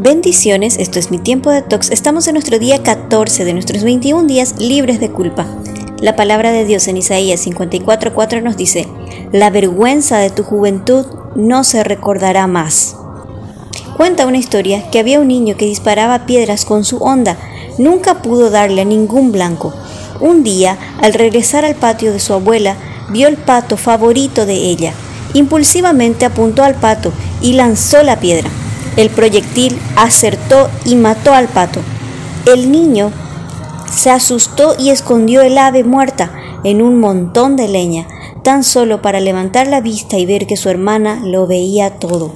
Bendiciones, esto es mi tiempo de tox. Estamos en nuestro día 14 de nuestros 21 días libres de culpa. La palabra de Dios en Isaías 54:4 nos dice, la vergüenza de tu juventud no se recordará más. Cuenta una historia que había un niño que disparaba piedras con su onda. Nunca pudo darle a ningún blanco. Un día, al regresar al patio de su abuela, vio el pato favorito de ella. Impulsivamente apuntó al pato y lanzó la piedra. El proyectil acertó y mató al pato. El niño se asustó y escondió el ave muerta en un montón de leña, tan solo para levantar la vista y ver que su hermana lo veía todo.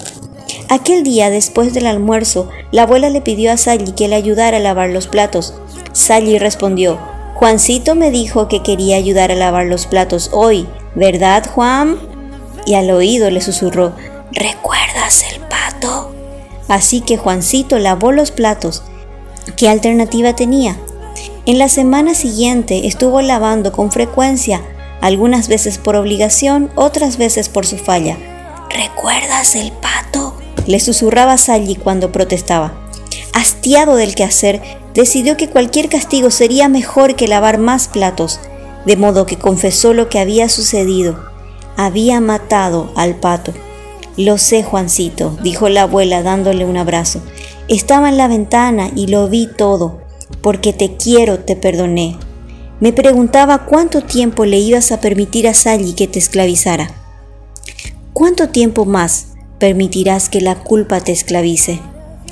Aquel día, después del almuerzo, la abuela le pidió a Sally que le ayudara a lavar los platos. Sally respondió, Juancito me dijo que quería ayudar a lavar los platos hoy, ¿verdad, Juan? Y al oído le susurró, ¿recuerdas el pato? Así que Juancito lavó los platos. ¿Qué alternativa tenía? En la semana siguiente estuvo lavando con frecuencia, algunas veces por obligación, otras veces por su falla. ¿Recuerdas el pato? Le susurraba Sally cuando protestaba. Hastiado del quehacer, decidió que cualquier castigo sería mejor que lavar más platos, de modo que confesó lo que había sucedido. Había matado al pato. Lo sé, Juancito, dijo la abuela dándole un abrazo. Estaba en la ventana y lo vi todo. Porque te quiero, te perdoné. Me preguntaba cuánto tiempo le ibas a permitir a Sally que te esclavizara. ¿Cuánto tiempo más permitirás que la culpa te esclavice?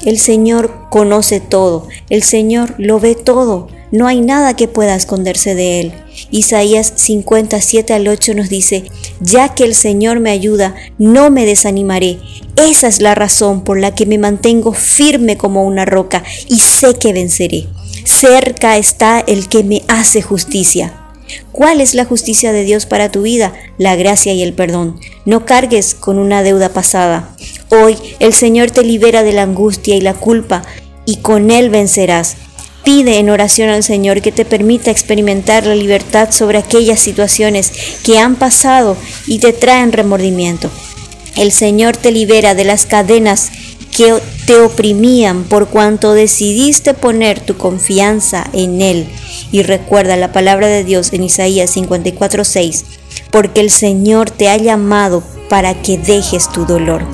El Señor conoce todo, el Señor lo ve todo, no hay nada que pueda esconderse de Él. Isaías 57 al 8 nos dice, ya que el Señor me ayuda, no me desanimaré. Esa es la razón por la que me mantengo firme como una roca y sé que venceré. Cerca está el que me hace justicia. ¿Cuál es la justicia de Dios para tu vida? La gracia y el perdón. No cargues con una deuda pasada. Hoy el Señor te libera de la angustia y la culpa y con Él vencerás. Pide en oración al Señor que te permita experimentar la libertad sobre aquellas situaciones que han pasado y te traen remordimiento. El Señor te libera de las cadenas que te oprimían por cuanto decidiste poner tu confianza en Él. Y recuerda la palabra de Dios en Isaías 54:6, porque el Señor te ha llamado para que dejes tu dolor.